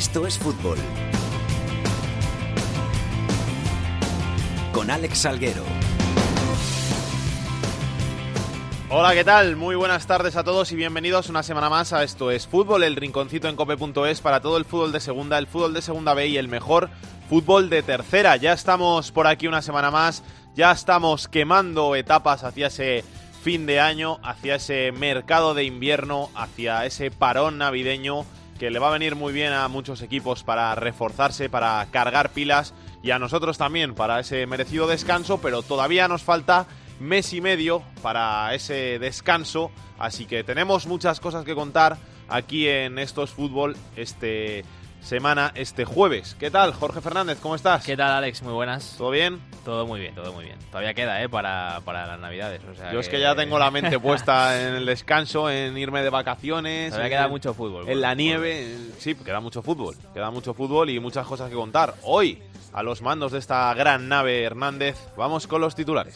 Esto es fútbol. Con Alex Salguero. Hola, ¿qué tal? Muy buenas tardes a todos y bienvenidos una semana más a Esto es Fútbol, el rinconcito en cope.es para todo el fútbol de segunda, el fútbol de segunda B y el mejor fútbol de tercera. Ya estamos por aquí una semana más, ya estamos quemando etapas hacia ese fin de año, hacia ese mercado de invierno, hacia ese parón navideño que le va a venir muy bien a muchos equipos para reforzarse, para cargar pilas y a nosotros también para ese merecido descanso, pero todavía nos falta mes y medio para ese descanso, así que tenemos muchas cosas que contar aquí en Estos Fútbol este semana, este jueves. ¿Qué tal, Jorge Fernández? ¿Cómo estás? ¿Qué tal, Alex? Muy buenas. ¿Todo bien? Todo muy bien, todo muy bien. Todavía queda, ¿eh? Para, para las navidades. O sea Yo es que ya tengo la mente puesta en el descanso, en irme de vacaciones. Todavía queda mucho fútbol. En la nieve, en- sí, queda mucho fútbol. Queda mucho fútbol y muchas cosas que contar. Hoy, a los mandos de esta gran nave Hernández, vamos con los titulares.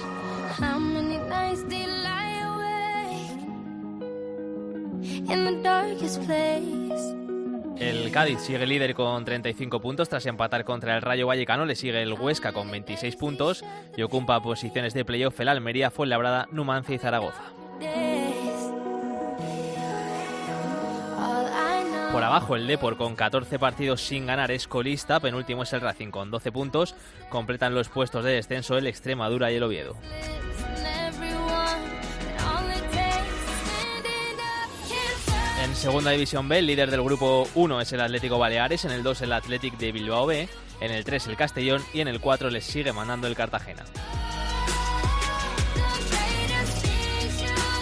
El Cádiz sigue líder con 35 puntos tras empatar contra el Rayo Vallecano. Le sigue el Huesca con 26 puntos y ocupa posiciones de playoff el Almería, Fuenlabrada, Numancia y Zaragoza. Por abajo el Depor con 14 partidos sin ganar es colista, penúltimo es el Racing con 12 puntos. Completan los puestos de descenso el Extremadura y el Oviedo. Segunda división B, el líder del grupo 1 es el Atlético Baleares, en el 2 el Athletic de Bilbao B, en el 3 el Castellón y en el 4 les sigue mandando el Cartagena.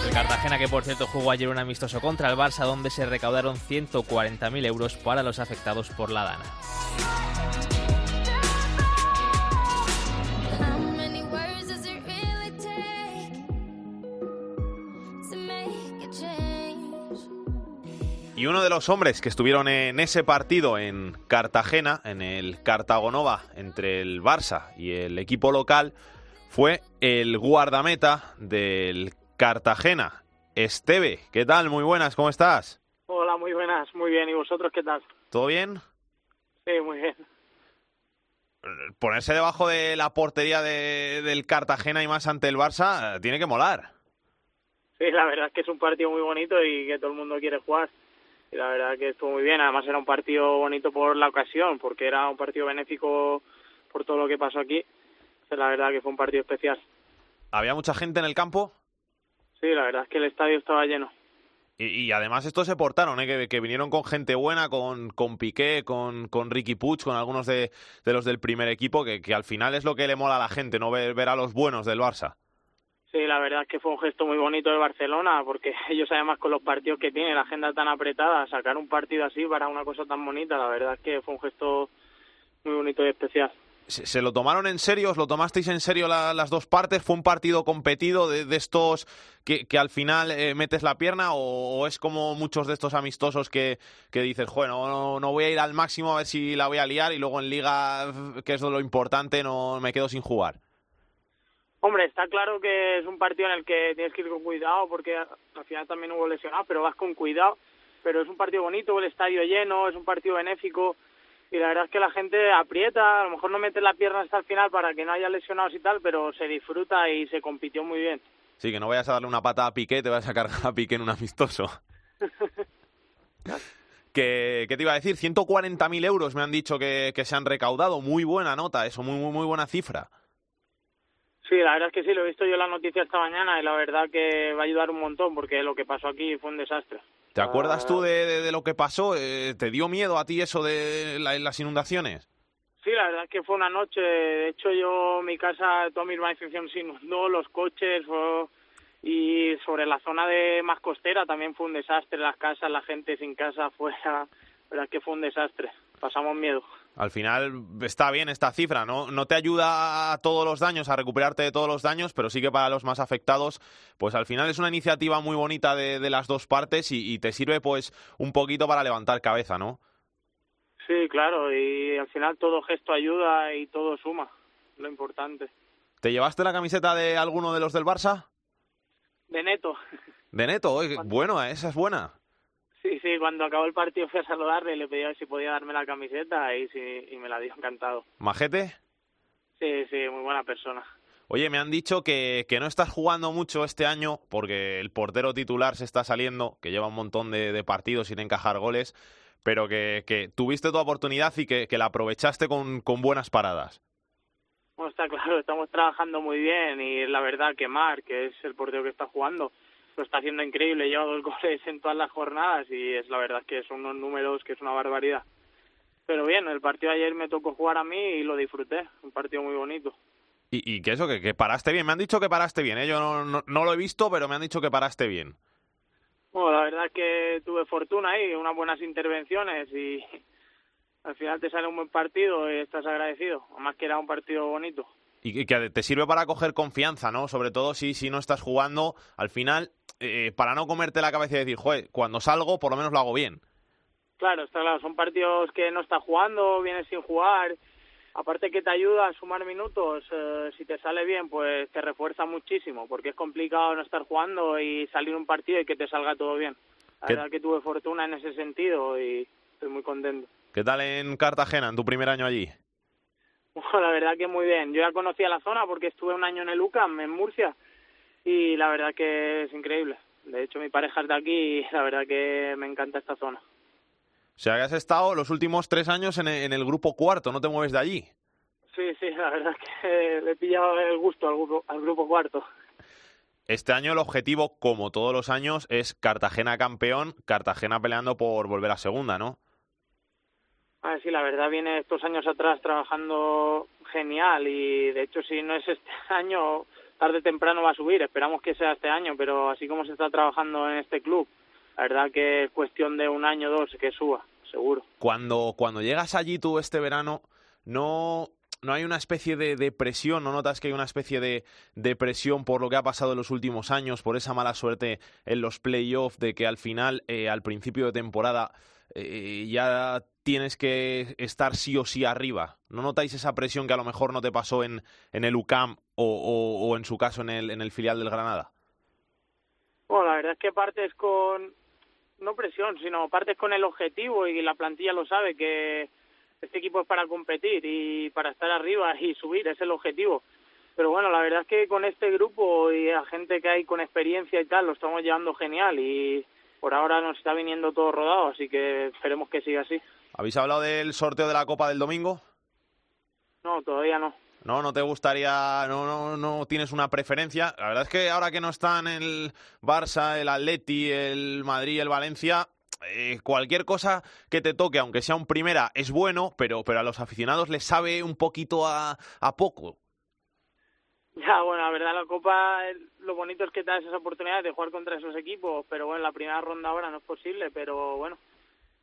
El Cartagena que por cierto jugó ayer un amistoso contra el Barça donde se recaudaron 140.000 euros para los afectados por la dana. Y uno de los hombres que estuvieron en ese partido en Cartagena, en el Cartagonova, entre el Barça y el equipo local, fue el guardameta del Cartagena, Esteve. ¿Qué tal? Muy buenas, ¿cómo estás? Hola, muy buenas, muy bien. ¿Y vosotros qué tal? ¿Todo bien? Sí, muy bien. Ponerse debajo de la portería de- del Cartagena y más ante el Barça eh, tiene que molar. Sí, la verdad es que es un partido muy bonito y que todo el mundo quiere jugar. Y la verdad que estuvo muy bien. Además era un partido bonito por la ocasión, porque era un partido benéfico por todo lo que pasó aquí. Entonces, la verdad que fue un partido especial. ¿Había mucha gente en el campo? Sí, la verdad es que el estadio estaba lleno. Y, y además estos se portaron, ¿eh? que, que vinieron con gente buena, con, con Piqué, con, con Ricky Puig, con algunos de, de los del primer equipo, que, que al final es lo que le mola a la gente, no ver, ver a los buenos del Barça. Sí, la verdad es que fue un gesto muy bonito de Barcelona, porque ellos además con los partidos que tienen, la agenda tan apretada, sacar un partido así para una cosa tan bonita, la verdad es que fue un gesto muy bonito y especial. ¿Se, lo tomaron en serio? ¿Os lo tomasteis en serio la- las dos partes? ¿Fue un partido competido de, estos que, al final eh, metes la pierna o, o es como muchos de estos amistosos que, que dices, bueno, no, no voy a ir al máximo a ver si la voy a liar y luego en liga, que es lo importante, no me quedo sin jugar? Hombre, está claro que es un partido en el que tienes que ir con cuidado porque al final también hubo lesionados, pero vas con cuidado. Pero es un partido bonito, el estadio lleno, es un partido benéfico y la verdad es que la gente aprieta, a lo mejor no mete la pierna hasta el final para que no haya lesionados y tal, pero se disfruta y se compitió muy bien. Sí, que no vayas a darle una pata a Piqué, te vas a cargar a Piqué en un amistoso. que, ¿Qué te iba a decir? 140.000 euros me han dicho que, que se han recaudado. Muy buena nota, eso, muy, muy, muy buena cifra. Sí, la verdad es que sí, lo he visto yo en la noticia esta mañana y la verdad que va a ayudar un montón porque lo que pasó aquí fue un desastre. ¿Te acuerdas tú de, de- de lo que pasó? Eh, ¿Te dio miedo a ti eso de la- las inundaciones? Sí, la verdad es que fue una noche. De hecho, yo, mi casa, toda mi urbanización se inundó, los coches, fue- y sobre la zona de más costera también fue un desastre. Las casas, la gente sin casa afuera. La verdad es que fue un desastre. Pasamos miedo. Al final está bien esta cifra, ¿no? No te ayuda a todos los daños, a recuperarte de todos los daños, pero sí que para los más afectados, pues al final es una iniciativa muy bonita de, de las dos partes y, y te sirve pues un poquito para levantar cabeza, ¿no? Sí, claro, y al final todo gesto ayuda y todo suma, lo importante. ¿Te llevaste la camiseta de alguno de los del Barça? De neto. De Neto, bueno, esa es buena. Sí, sí, cuando acabó el partido fui a saludarle y le pedí a ver si podía darme la camiseta y, sí, y me la dio encantado. ¿Majete? Sí, sí, muy buena persona. Oye, me han dicho que, que no estás jugando mucho este año porque el portero titular se está saliendo, que lleva un montón de, de partidos sin encajar goles, pero que, que tuviste tu oportunidad y que, que la aprovechaste con, con buenas paradas. Bueno, está claro, estamos trabajando muy bien y la verdad que Marc, que es el portero que está jugando, lo está haciendo increíble, lleva dos goles en todas las jornadas y es la verdad que son unos números que es una barbaridad. Pero bien, el partido de ayer me tocó jugar a mí y lo disfruté, un partido muy bonito. Y, y que eso, que, que paraste bien. Me han dicho que paraste bien, ¿eh? Yo no, no, no lo he visto, pero me han dicho que paraste bien. Bueno, la verdad es que tuve fortuna ahí, unas buenas intervenciones y al final te sale un buen partido y estás agradecido, además que era un partido bonito. Y que- que te sirve para coger confianza, ¿no? Sobre todo si, si no estás jugando, al final, eh, para no comerte la cabeza y decir, joder, cuando salgo, por lo menos lo hago bien. Claro, está claro, son partidos que no estás jugando, vienes sin jugar, aparte que te ayuda a sumar minutos, eh, si te sale bien, pues te refuerza muchísimo, porque es complicado no estar jugando y salir un partido y que te salga todo bien. La ¿Qué- verdad que tuve fortuna en ese sentido y estoy muy contento. ¿Qué tal en Cartagena, en tu primer año allí? Bueno, la verdad que muy bien. Yo ya conocía la zona porque estuve un año en el UCAM, en Murcia, y la verdad que es increíble. De hecho, mi pareja es de aquí y la verdad que me encanta esta zona. O sea, que has estado los últimos tres años en en el grupo cuarto, no te mueves de allí. Sí, sí, la verdad que le he pillado el gusto al grupo, al grupo cuarto. Este año el objetivo, como todos los años, es Cartagena campeón, Cartagena peleando por volver a segunda, ¿no? A ver, sí, la verdad viene estos años atrás trabajando genial y de hecho si no es este año, tarde temprano va a subir. Esperamos que sea este año, pero así como se está trabajando en este club, la verdad que es cuestión de un año o dos que suba, seguro. Cuando, cuando llegas allí tú este verano, no, no hay una especie de, de presión, no notas que hay una especie de, de presión por lo que ha pasado en los últimos años, por esa mala suerte en los playoffs, de que al final, eh, al principio de temporada, eh, ya tienes que estar sí o sí arriba. ¿No notáis esa presión que a lo mejor no te pasó en, el UCAM o, en su caso en el, en el filial del Granada? Bueno, la verdad es que partes con, no presión, sino partes con el objetivo y la plantilla lo sabe que este equipo es para competir y para estar arriba y subir, es el objetivo. Pero bueno, la verdad es que con este grupo y a gente que hay con experiencia y tal, lo estamos llevando genial y por ahora nos está viniendo todo rodado, así que esperemos que siga así. ¿Habéis hablado del sorteo de la Copa del domingo? No, todavía no. ¿No? ¿No te gustaría, no, no, no tienes una preferencia? La verdad es que ahora que no están el Barça, el Atleti, el Madrid, el Valencia, eh, cualquier cosa que te toque, aunque sea un primera, es bueno, pero, pero a los aficionados les sabe un poquito a, a poco. Ya, bueno, la verdad la Copa, lo bonito es que te das esa oportunidad de jugar contra esos equipos, pero bueno, la primera ronda ahora no es posible, pero bueno,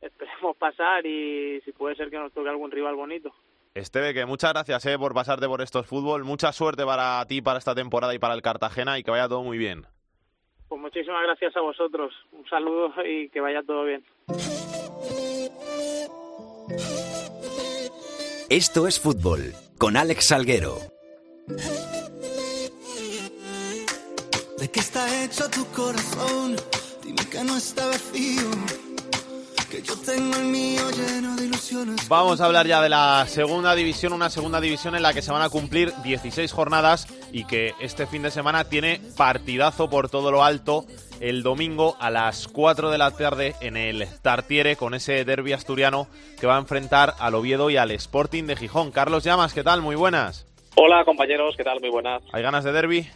esperemos pasar y si puede ser que nos toque algún rival bonito. Esteve, que muchas gracias eh, por pasarte por estos fútbol. Mucha suerte para ti, para esta temporada y para el Cartagena y que vaya todo muy bien. Pues muchísimas gracias a vosotros. Un saludo y que vaya todo bien. Esto es fútbol con Alex Salguero. ¿De qué está hecho tu corazón? Dime que no está vacío. Vamos a hablar ya de la segunda división, una segunda división en la que se van a cumplir 16 jornadas y que este fin de semana tiene partidazo por todo lo alto el domingo a las 4 de la tarde en el Tartiere con ese derby asturiano que va a enfrentar al Oviedo y al Sporting de Gijón. Carlos Llamas, ¿qué tal? Muy buenas. Hola compañeros, ¿qué tal? Muy buenas. ¿Hay ganas de derby?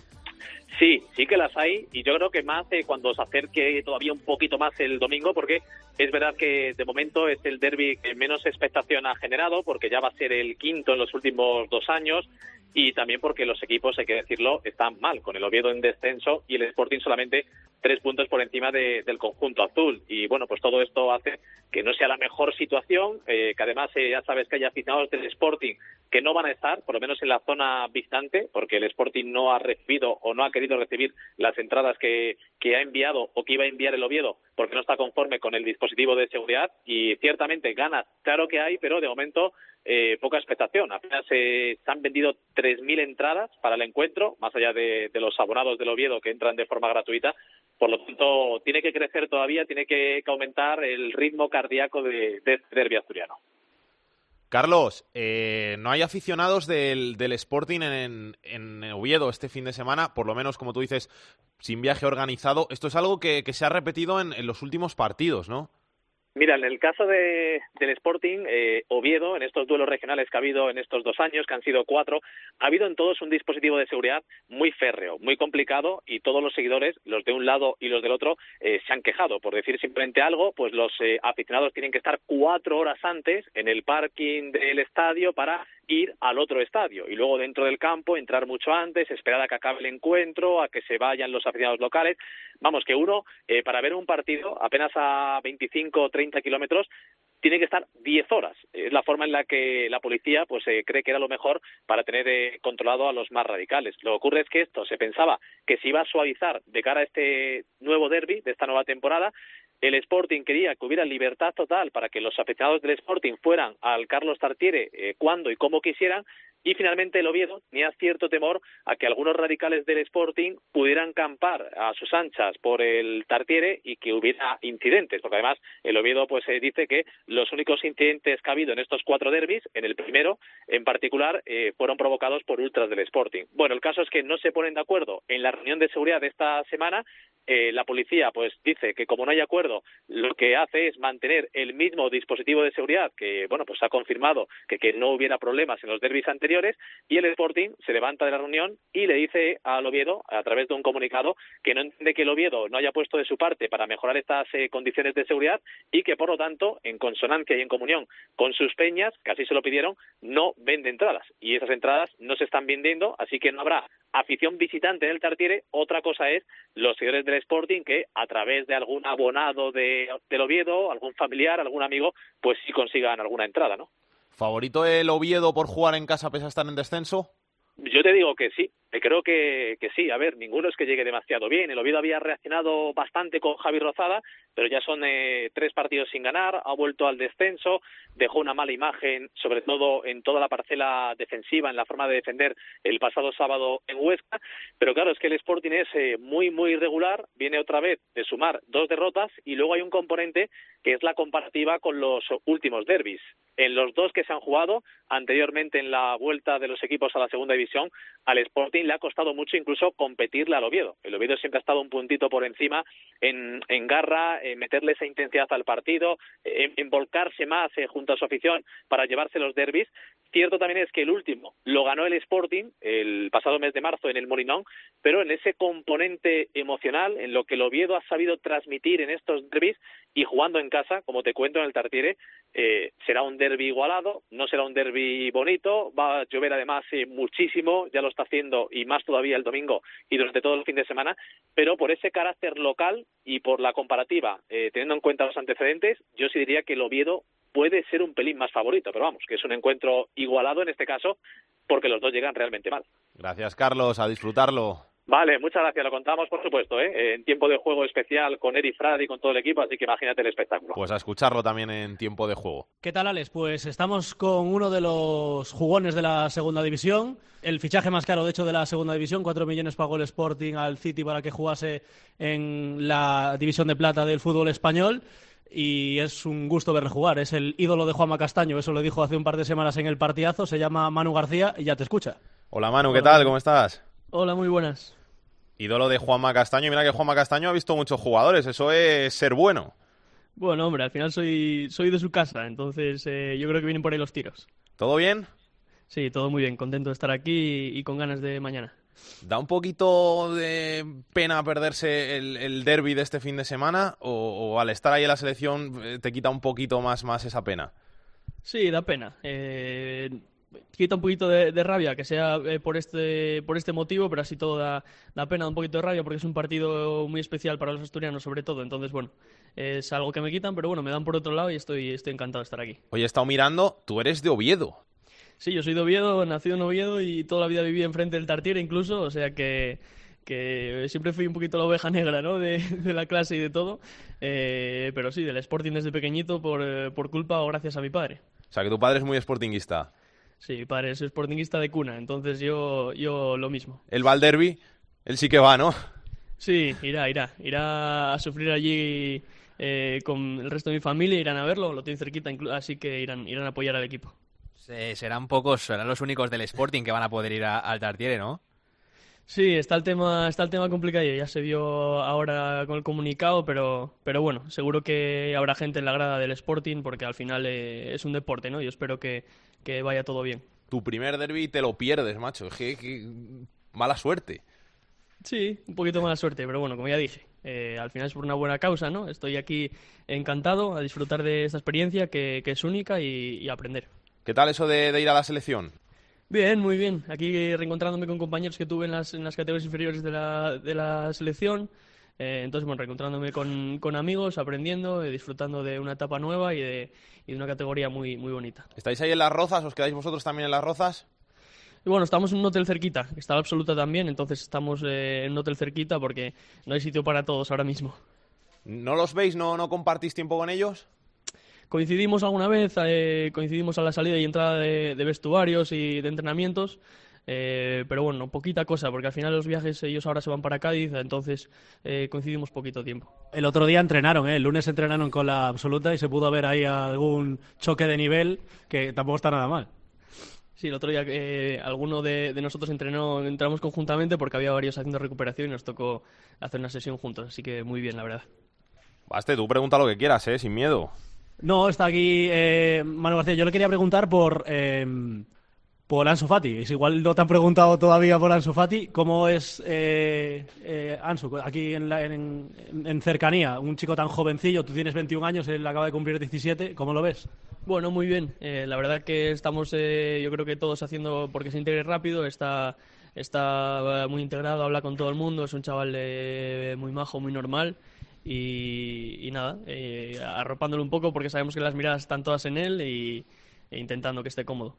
Sí, sí que las hay y yo creo que más eh, cuando se acerque todavía un poquito más el domingo porque es verdad que de momento es el derby que menos expectación ha generado porque ya va a ser el quinto en los últimos dos años y también porque los equipos, hay que decirlo, están mal, con el Oviedo en descenso y el Sporting solamente tres puntos por encima de- del conjunto azul. Y bueno, pues todo esto hace que no sea la mejor situación, eh, que además eh, ya sabes que hay aficionados del Sporting que no van a estar, por lo menos en la zona distante, porque el Sporting no ha recibido o no ha querido recibir las entradas que, que ha enviado o que iba a enviar el Oviedo, porque no está conforme con el dispositivo de seguridad. Y ciertamente ganas, claro que hay, pero de momento eh, poca expectación. Apenas eh, se han vendido 3.000 entradas para el encuentro, más allá de, los abonados del Oviedo que entran de forma gratuita, Por lo tanto, tiene que crecer todavía, tiene que, aumentar el ritmo cardíaco de, de este asturiano. Carlos, eh, no hay aficionados del, Sporting en, en, Oviedo este fin de semana, por lo menos, como tú dices, sin viaje organizado. Esto es algo que, que se ha repetido en, en los últimos partidos, ¿no? Mira, en el caso de, del Sporting, eh, Oviedo, en estos duelos regionales que ha habido en estos dos años, que han sido cuatro, ha habido en todos un dispositivo de seguridad muy férreo, muy complicado y todos los seguidores, los de un lado y los del otro, eh, se han quejado. Por decir simplemente algo, pues los eh, aficionados tienen que estar cuatro horas antes en el parking del estadio para ir al otro estadio y luego dentro del campo entrar mucho antes, esperar a que acabe el encuentro, a que se vayan los aficionados locales. Vamos, que uno, eh, para ver un partido apenas a 25 o 30 kilómetros, tiene que estar 10 horas. Es la forma en la que la policía pues eh, cree que era lo mejor para tener eh, controlado a los más radicales. Lo que ocurre es que esto se pensaba que se iba a suavizar de cara a este nuevo derby de esta nueva temporada, el Sporting quería que hubiera libertad total para que los afectados del Sporting fueran al Carlos Tartiere eh, cuando y como quisieran y finalmente el Oviedo tenía cierto temor a que algunos radicales del Sporting pudieran campar a sus anchas por el Tartiere y que hubiera incidentes, porque además el Oviedo pues eh, dice que los únicos incidentes que ha habido en estos cuatro derbis, en el primero en particular, eh, fueron provocados por ultras del Sporting. Bueno, el caso es que no se ponen de acuerdo en la reunión de seguridad de esta semana. Eh, la policía pues dice que como no hay acuerdo, lo que hace es mantener el mismo dispositivo de seguridad que bueno pues ha confirmado que, que no hubiera problemas en los derbis anteriores y el Sporting se levanta de la reunión y le dice al Oviedo, a través de un comunicado, que no entiende que el Oviedo no haya puesto de su parte para mejorar estas eh, condiciones de seguridad y que, por lo tanto, en consonancia y en comunión con sus peñas, que así se lo pidieron, no vende entradas. Y esas entradas no se están vendiendo, así que no habrá afición visitante en el Tartiere. Otra cosa es los seguidores del Sporting que, a través de algún abonado de, del Oviedo, algún familiar, algún amigo, pues sí consigan alguna entrada, ¿no? ¿Favorito el Oviedo por jugar en casa pese a estar en descenso? Yo te digo que sí, creo que, que sí. A ver, ninguno es que llegue demasiado bien. El Oviedo había reaccionado bastante con Javi Rozada, pero ya son eh, tres partidos sin ganar, ha vuelto al descenso, dejó una mala imagen, sobre todo en toda la parcela defensiva, en la forma de defender el pasado sábado en Huesca. Pero claro, es que el Sporting es eh, muy, muy irregular, viene otra vez de sumar dos derrotas y luego hay un componente que es la comparativa con los últimos derbis. En los dos que se han jugado anteriormente en la vuelta de los equipos a la segunda división, al Le ha costado mucho incluso competirle al Oviedo. El Oviedo siempre ha estado un puntito por encima en, en garra, en meterle esa intensidad al partido, en volcarse más eh, junto a su afición para llevarse los derbis. Cierto también es que el último lo ganó el Sporting el pasado mes de marzo en el Molinón, pero en ese componente emocional, en lo que el Oviedo ha sabido transmitir en estos derbis y jugando en casa, como te cuento en el Tartiere, eh, será un derby igualado, no será un derby bonito, va a llover además eh, muchísimo, ya lo está haciendo y más todavía el domingo y durante todo el fin de semana, pero por ese carácter local y por la comparativa, eh, teniendo en cuenta los antecedentes, yo sí diría que el Oviedo puede ser un pelín más favorito, pero vamos, que es un encuentro igualado en este caso, porque los dos llegan realmente mal. Gracias, Carlos, a disfrutarlo. Vale, muchas gracias. Lo contamos, por supuesto, ¿eh? en tiempo de juego especial con Eri Frad y con todo el equipo, así que imagínate el espectáculo. Pues a escucharlo también en tiempo de juego. ¿Qué tal, Alex? Pues estamos con uno de los jugones de la segunda división. El fichaje más caro, de hecho, de la segunda división. Cuatro millones pagó el Sporting al City para que jugase en la división de plata del fútbol español y es un gusto verle jugar. Es el ídolo de Juanma Castaño, eso lo dijo hace un par de semanas en el partidazo. Se llama Manu García y ya te escucha. Hola Manu, ¿qué tal? ¿Cómo estás? Hola, muy buenas. Ídolo de Juanma Castaño. Mira que Juanma Castaño ha visto muchos jugadores, eso es ser bueno. Bueno, hombre, al final soy, soy de su casa, entonces eh, yo creo que vienen por ahí los tiros. ¿Todo bien? Sí, todo muy bien, contento de estar aquí y, y con ganas de mañana. ¿Da un poquito de pena perderse el, el derby de este fin de semana? O, ¿O, al estar ahí en la selección eh, te quita un poquito más, más esa pena? Sí, da pena. Eh, quita un poquito de, de rabia que sea eh, por, este, por este motivo, pero así todo da, da pena, un poquito de rabia porque es un partido muy especial para los asturianos sobre todo. Entonces, bueno, es algo que me quitan, pero bueno, me dan por otro lado y estoy, estoy encantado de estar aquí. Oye, he estado mirando, tú eres de Oviedo. Sí, yo soy de Oviedo, nacido en Oviedo y toda la vida viví enfrente del Tartiere incluso, o sea que, que siempre fui un poquito la oveja negra ¿no? de, de la clase y de todo, eh, pero sí, del Sporting desde pequeñito por, eh, por culpa o gracias a mi padre. O sea, que tu padre es muy sportinguista. Sí, mi padre es sportinguista de cuna, entonces yo, yo lo mismo. El va al derby, él sí que va, ¿no? Sí, irá, irá. Irá a sufrir allí eh, con el resto de mi familia, irán a verlo, lo tienen cerquita, así que irán, irán a apoyar al equipo. Se- serán pocos, serán los únicos del Sporting que van a poder ir a- al Tartiere, ¿no? Sí, está el tema, está el tema complicado, ya se vio ahora con el comunicado, pero, pero bueno, seguro que habrá gente en la grada del Sporting porque al final eh, es un deporte, ¿no? Yo espero que, que vaya todo bien. Tu primer derby te lo pierdes, macho. Es que- que- mala suerte. Sí, un poquito mala suerte, pero bueno, como ya dije, eh, al final es por una buena causa, ¿no? Estoy aquí encantado a disfrutar de esta experiencia que, que es única y, y aprender. ¿Qué tal eso de, de ir a la selección? Bien, muy bien. Aquí reencontrándome con compañeros que tuve en las, en las categorías inferiores de la, de la selección. Eh, entonces, bueno, reencontrándome con, con amigos, aprendiendo, eh, disfrutando de una etapa nueva y de, y de una categoría muy, muy bonita. ¿Estáis ahí en las rozas? ¿Os quedáis vosotros también en las rozas? Y bueno, estamos en un hotel cerquita, que está la absoluta también, entonces estamos eh, en un hotel cerquita porque no hay sitio para todos ahora mismo. ¿No los veis? ¿No, no compartís tiempo con ellos? Coincidimos alguna vez, eh, coincidimos a la salida y entrada de, de vestuarios y de entrenamientos, eh, pero bueno, poquita cosa, porque al final los viajes ellos ahora se van para Cádiz, entonces eh, coincidimos poquito tiempo. El otro día entrenaron, ¿eh? el lunes entrenaron con la absoluta y se pudo ver ahí algún choque de nivel que tampoco está nada mal. Sí, el otro día eh, alguno de, de nosotros entrenó, entramos conjuntamente porque había varios haciendo recuperación y nos tocó hacer una sesión juntos, así que muy bien, la verdad. Baste, tú pregunta lo que quieras, ¿eh? Sin miedo. No, está aquí eh, Manu García. Yo le quería preguntar por, eh, por Ansu Fati. Es igual no te han preguntado todavía por Ansu Fati. ¿Cómo es eh, eh, Ansu aquí en, la- en- cercanía? Un chico tan jovencillo, tú tienes 21 años, él acaba de cumplir 17. ¿Cómo lo ves? Bueno, muy bien. Eh, la verdad que estamos, eh, yo creo que todos haciendo porque se integre rápido. Está, está muy integrado, habla con todo el mundo. Es un chaval muy majo, muy normal. Y, y nada, eh, arropándolo un poco porque sabemos que las miradas están todas en él y, e intentando que esté cómodo.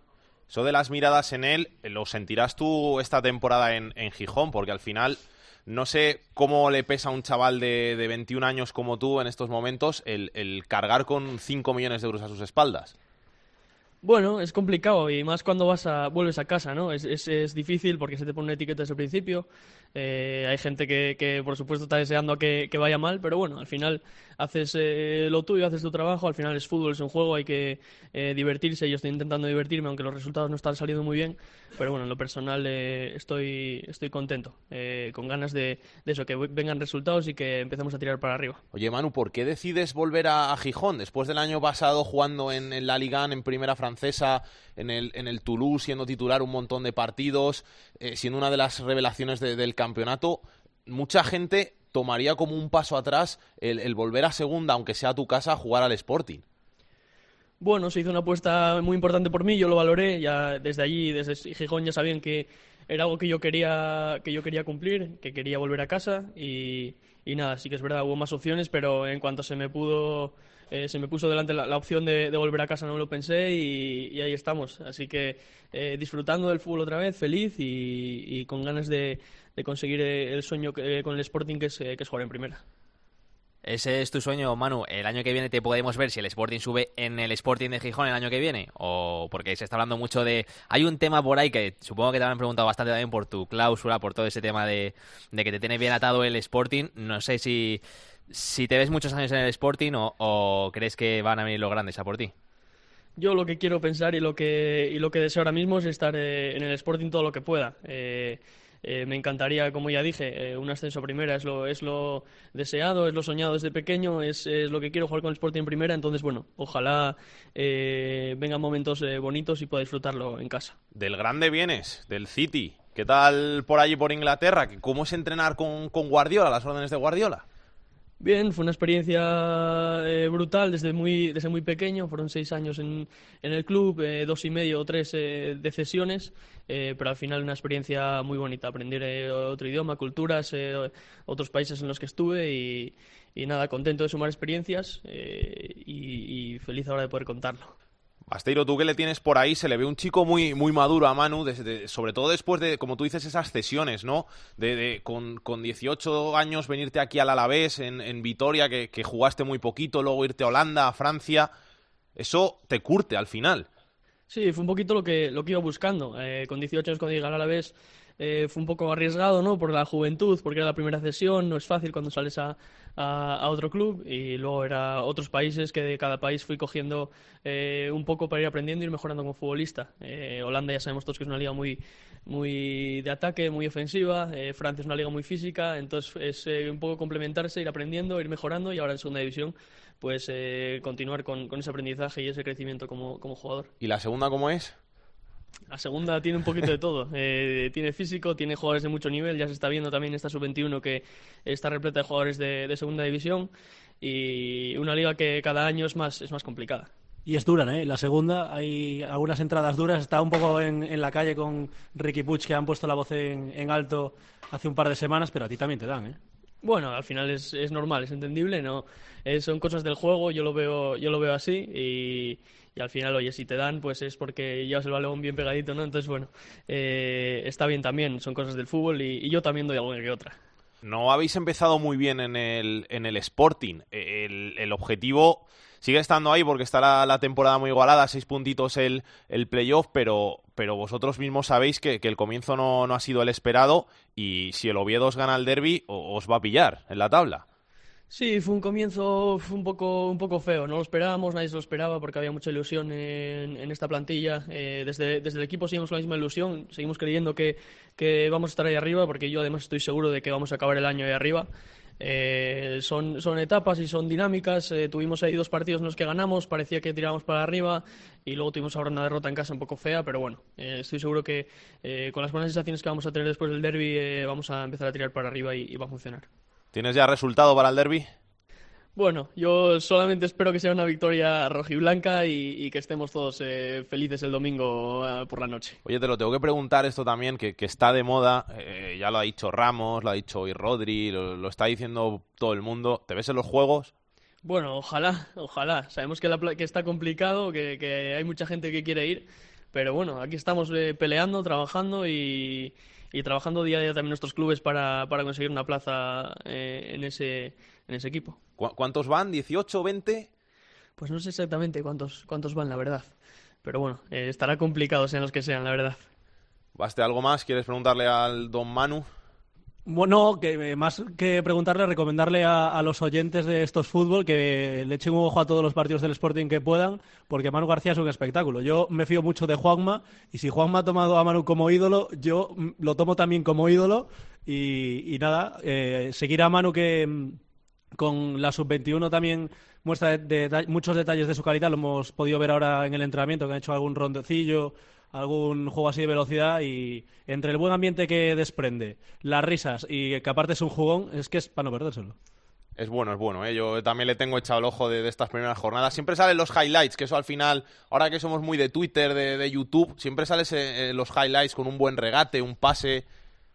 Eso de las miradas en él, eh, lo sentirás tú esta temporada en, en Gijón, porque al final no sé cómo le pesa a un chaval de, de 21 años como tú en estos momentos el, el cargar con 5 millones de euros a sus espaldas. Bueno, es complicado y más cuando vas a, vuelves a casa, ¿no? Es, es, es difícil porque se te pone una etiqueta desde el principio. Eh, hay gente que, por supuesto, está deseando que, vaya mal, pero bueno, al final haces eh, lo tuyo, haces tu trabajo. Al final es fútbol, es un juego, hay que eh, divertirse. Yo estoy intentando divertirme, aunque los resultados no están saliendo muy bien. Pero bueno, en lo personal eh, estoy, estoy contento, eh, con ganas de, eso, que vengan resultados y que empecemos a tirar para arriba. Oye, Manu, ¿por qué decides volver a, Gijón después del año pasado jugando en, en la Liga, en primera francesa, en el, en el Toulouse, siendo titular un montón de partidos, eh, siendo una de las revelaciones de- del campeonato? Mucha gente tomaría como un paso atrás el, el volver a segunda, aunque sea a tu casa, a jugar al Sporting. Bueno, se hizo una apuesta muy importante por mí, yo lo valoré, ya desde allí, desde Gijón ya sabían que era algo que yo quería, que yo quería cumplir, que quería volver a casa y, y nada, sí que es verdad, hubo más opciones, pero en cuanto se me pudo, eh, se me puso delante la, opción de, volver a casa no me lo pensé y, ahí estamos. Así que eh, disfrutando del fútbol otra vez, feliz y, con ganas de, conseguir eh, el sueño que- con el Sporting que es, eh, que es jugar en primera. ¿Ese es tu sueño, Manu? ¿El año que viene te podemos ver si el Sporting sube en el Sporting de Gijón el año que viene? ¿O porque se está hablando mucho de... Hay un tema por ahí que supongo que te han preguntado bastante también por tu cláusula, por todo ese tema de, de que te tiene bien atado el Sporting. No sé si, si te ves muchos años en el Sporting o, o crees que van a venir los grandes a por ti. Yo lo que quiero pensar y lo que, y lo que deseo ahora mismo es estar eh, en el Sporting todo lo que pueda. Eh, eh, me encantaría, como ya dije, eh, un ascenso a primera es lo, es lo deseado, es lo soñado desde pequeño, es, es lo que quiero jugar con el Sporting en primera. Entonces, bueno, ojalá eh, vengan momentos eh, bonitos y pueda disfrutarlo en casa. Del grande vienes, del City. ¿Qué tal por allí, por Inglaterra? ¿Cómo es entrenar con, con Guardiola, las órdenes de Guardiola? Bien, fue una experiencia eh, brutal desde muy, desde muy pequeño. Fueron seis años en, en el club, eh, dos y medio o tres eh, de sesiones, eh, pero al final una experiencia muy bonita. Aprender eh, otro idioma, culturas, eh, otros países en los que estuve y, y nada, contento de sumar experiencias y, y feliz ahora de poder contarlo. Basteiro, tú que le tienes por ahí, se le ve un chico muy, muy maduro a Manu, sobre todo después de, como tú dices, esas cesiones, ¿no? De, con, con 18 años venirte aquí al Alavés, en, en Vitoria, que, jugaste muy poquito, luego irte a Holanda, a Francia. Eso te curte al final. Sí, fue un poquito lo que, lo que iba buscando. Eh, con 18 años cuando llegué a la vez eh, fue un poco arriesgado, ¿no? Por la juventud, porque era la primera cesión, no es fácil cuando sales a, a, otro club y luego era otros países que de cada país fui cogiendo eh, un poco para ir aprendiendo y ir mejorando como futbolista. Eh, Holanda ya sabemos todos que es una liga muy, muy de ataque, muy ofensiva, eh, Francia es una liga muy física, entonces es eh, un poco complementarse, ir aprendiendo, ir mejorando y ahora en segunda división pues eh, continuar con, con ese aprendizaje y ese crecimiento como, como jugador. ¿Y la segunda cómo es? La segunda tiene un poquito de todo. Eh, tiene físico, tiene jugadores de mucho nivel. Ya se está viendo también esta sub-21 que está repleta de jugadores de, de segunda división. Y una liga que cada año es más, es más complicada. Y es dura, ¿eh? La segunda, hay algunas entradas duras. Está un poco en, en la calle con Ricky Puig, que han puesto la voz en, en alto hace un par de semanas, pero a ti también te dan, ¿eh? Bueno, al final es, es normal, es entendible, no Eh, son cosas del juego, yo lo veo, yo lo veo así y, y al final, oye, si te dan, pues es porque llevas el balón bien pegadito, ¿no? Entonces, bueno, eh, está bien también, son cosas del fútbol y, yo también doy alguna que otra. No habéis empezado muy bien en el, en el Sporting. El, objetivo sigue estando ahí porque está la, temporada muy igualada, seis puntitos el, el playoff, pero, pero vosotros mismos sabéis que, que el comienzo no, no ha sido el esperado y si el Oviedo os gana el derby, os va a pillar en la tabla. Sí, fue un comienzo un poco, un poco feo. No lo esperábamos, nadie se lo esperaba porque había mucha ilusión en, en esta plantilla. Eh, desde, desde el equipo seguimos con la misma ilusión, seguimos creyendo que, que vamos a estar ahí arriba porque yo además estoy seguro de que vamos a acabar el año ahí arriba. Eh, son, son etapas y son dinámicas. Eh, tuvimos ahí dos partidos en los que ganamos, parecía que tirábamos para arriba y luego tuvimos ahora una derrota en casa un poco fea, pero bueno, eh, estoy seguro que eh, con las buenas sensaciones que vamos a tener después del derby eh, vamos a empezar a tirar para arriba y va a funcionar. ¿Tienes ya resultado para el derby? Bueno, yo solamente espero que sea una victoria rojiblanca y, y que estemos todos eh, felices el domingo eh, por la noche. Oye, te lo tengo que preguntar esto también, que, que está de moda, eh, ya lo ha dicho Ramos, lo ha dicho hoy Rodri, lo, lo está diciendo todo el mundo. ¿Te ves en los juegos? Bueno, ojalá, ojalá. Sabemos que, la que está complicado, que, que hay mucha gente que quiere ir, pero bueno, aquí estamos peleando, trabajando y, y trabajando día a día también nuestros clubes para, para conseguir una plaza eh, en, ese, en ese equipo. ¿Cu- ¿Cuántos van? ¿18, 20? Pues no sé exactamente cuántos, cuántos van, la verdad. Pero bueno, eh, estará complicado sean los que sean, la verdad. ¿Baste algo más? ¿Quieres preguntarle al don Manu? Bueno, que eh, más que preguntarle, recomendarle a, los oyentes de estos fútbol que le echen un ojo a todos los partidos del Sporting que puedan, porque Manu García es un espectáculo. Yo me fío mucho de Juanma, y si Juanma ha tomado a Manu como ídolo, yo mm, lo tomo también como ídolo. Y, y nada, eh, seguir a Manu que mm, con la sub-21 también muestra de- muchos detalles de su calidad, lo hemos podido ver ahora en el entrenamiento, que han hecho algún rondecillo, algún juego así de velocidad y entre el buen ambiente que desprende, las risas y que aparte es un jugón, es que es para no perdérselo. Es bueno, es bueno. ¿eh? Yo también le tengo echado el ojo de, de estas primeras jornadas. Siempre salen los highlights, que eso al final, ahora que somos muy de Twitter, de, de YouTube, siempre salen eh, los highlights con un buen regate, un pase.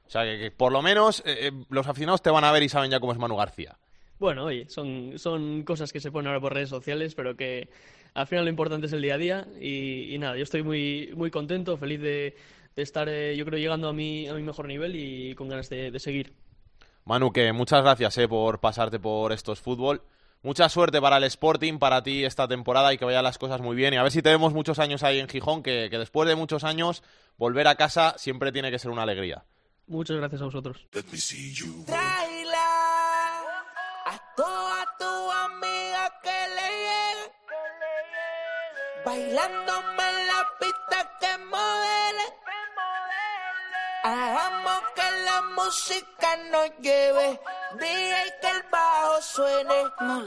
O sea, que, que por lo menos eh, eh, los aficionados te van a ver y saben ya cómo es Manu García. Bueno, oye, son, son cosas que se ponen ahora por redes sociales, pero que al final lo importante es el día a día y, y nada, yo estoy muy, muy contento, feliz de, de estar, eh, yo creo, llegando a mi, a mi mejor nivel y con ganas de, de seguir. Manu, que muchas gracias eh, por pasarte por estos fútbol. Mucha suerte para el Sporting, para ti esta temporada y que vayan las cosas muy bien. Y a ver si te vemos muchos años ahí en Gijón, que, que después de muchos años volver a casa siempre tiene que ser una alegría. Muchas gracias a vosotros. A amiga Bailándome en la pista que modele. Hagamos que la música nos lleve. DJ que el bajo suene.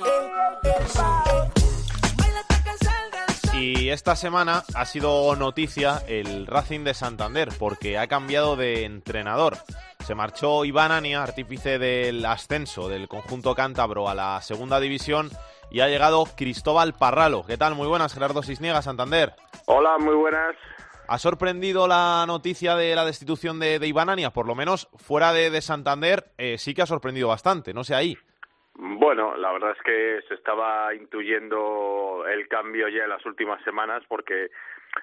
Eh, el. Y esta semana ha sido noticia el Racing de Santander, porque ha cambiado de entrenador. Se marchó Iván Ania, artífice del ascenso del conjunto cántabro a la segunda división, y ha llegado Cristóbal Parralo. ¿Qué tal? Muy buenas, Gerardo Cisniega, Santander. Hola, muy buenas. ¿Ha sorprendido la noticia de la destitución de, de Iván Ania? Por lo menos fuera de, de Santander eh, sí que ha sorprendido bastante, no sé ahí. Bueno, la verdad es que se estaba intuyendo el cambio ya en las últimas semanas porque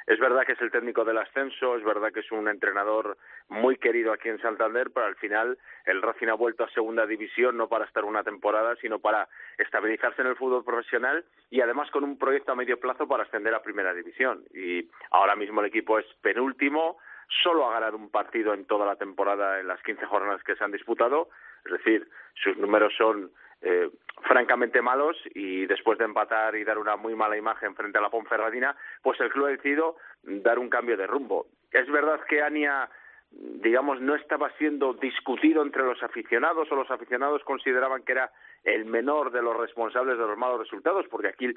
es verdad que es el técnico del ascenso, es verdad que es un entrenador muy querido aquí en Santander, pero al final el Racing ha vuelto a segunda división no para estar una temporada, sino para estabilizarse en el fútbol profesional y además con un proyecto a medio plazo para ascender a primera división. Y ahora mismo el equipo es penúltimo, solo ha ganado un partido en toda la temporada en las 15 jornadas que se han disputado, es decir, sus números son eh, francamente malos y después de empatar y dar una muy mala imagen frente a la Ponferradina, pues el club ha decidido dar un cambio de rumbo. Es verdad que Ania digamos, no estaba siendo discutido entre los aficionados o los aficionados consideraban que era el menor de los responsables de los malos resultados, porque aquí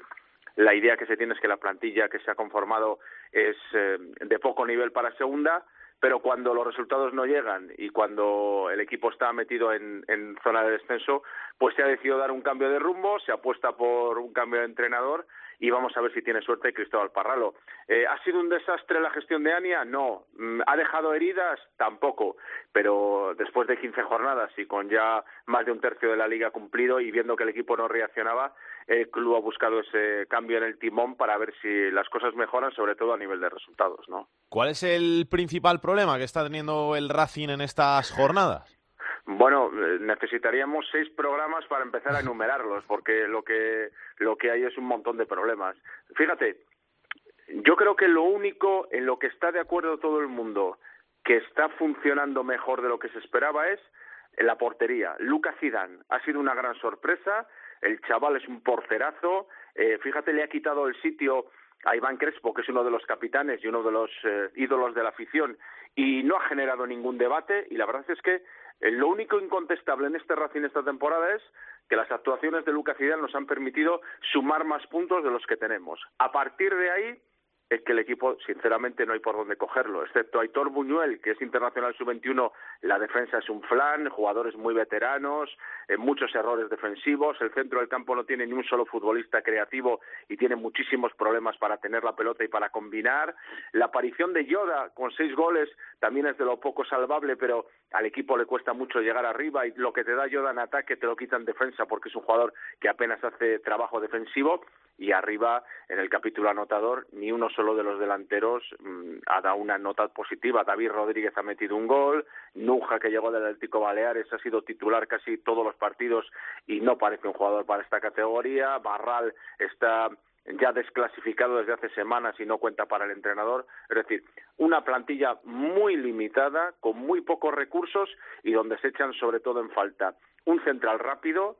la idea que se tiene es que la plantilla que se ha conformado es eh, de poco nivel para segunda, pero cuando los resultados no llegan y cuando el equipo está metido en, zona de descenso, pues se ha decidido dar un cambio de rumbo, se apuesta por un cambio de entrenador y vamos a ver si tiene suerte Cristóbal Parralo. Eh, ¿Ha sido un desastre la gestión de Ania? No. Mm, ¿Ha dejado heridas? Tampoco. Pero después de 15 jornadas y con ya más de un tercio de la liga cumplido y viendo que el equipo no reaccionaba, el club ha buscado ese cambio en el timón para ver si las cosas mejoran, sobre todo a nivel de resultados, ¿no? ¿Cuál es el principal problema que está teniendo el Racing en estas jornadas? Bueno, eh, necesitaríamos seis programas para empezar a enumerarlos, porque lo que, lo que hay es un montón de problemas. Fíjate, yo creo que lo único en lo que está de acuerdo todo el mundo que está funcionando mejor de lo que se esperaba es la portería. Lucas Zidane ha sido una gran sorpresa, el chaval es un porcerazo, eh, fíjate, le ha quitado el sitio a Iván Crespo, que es uno de los capitanes y uno de los eh, ídolos de la afición, y no ha generado ningún debate, y la verdad es que lo único incontestable en este Racing esta temporada es que las actuaciones de Lucas Zidane nos han permitido sumar más puntos de los que tenemos. A partir de ahí, es que el equipo, sinceramente, no hay por dónde cogerlo. Excepto Aitor Buñuel, que es internacional sub-21, la defensa es un flan, jugadores muy veteranos, eh, muchos errores defensivos. El centro del campo no tiene ni un solo futbolista creativo y tiene muchísimos problemas para tener la pelota y para combinar. La aparición de Yoda con seis goles también es de lo poco salvable, pero al equipo le cuesta mucho llegar arriba y lo que te da Yoda en ataque te lo quita en defensa porque es un jugador que apenas hace trabajo defensivo y arriba en el capítulo anotador ni uno solo de los delanteros mmm, ha dado una nota positiva. David Rodríguez ha metido un gol, Nuja que llegó del Atlético Baleares ha sido titular casi todos los partidos y no parece un jugador para esta categoría, Barral está ya desclasificado desde hace semanas y no cuenta para el entrenador. Es decir, una plantilla muy limitada, con muy pocos recursos y donde se echan sobre todo en falta un central rápido,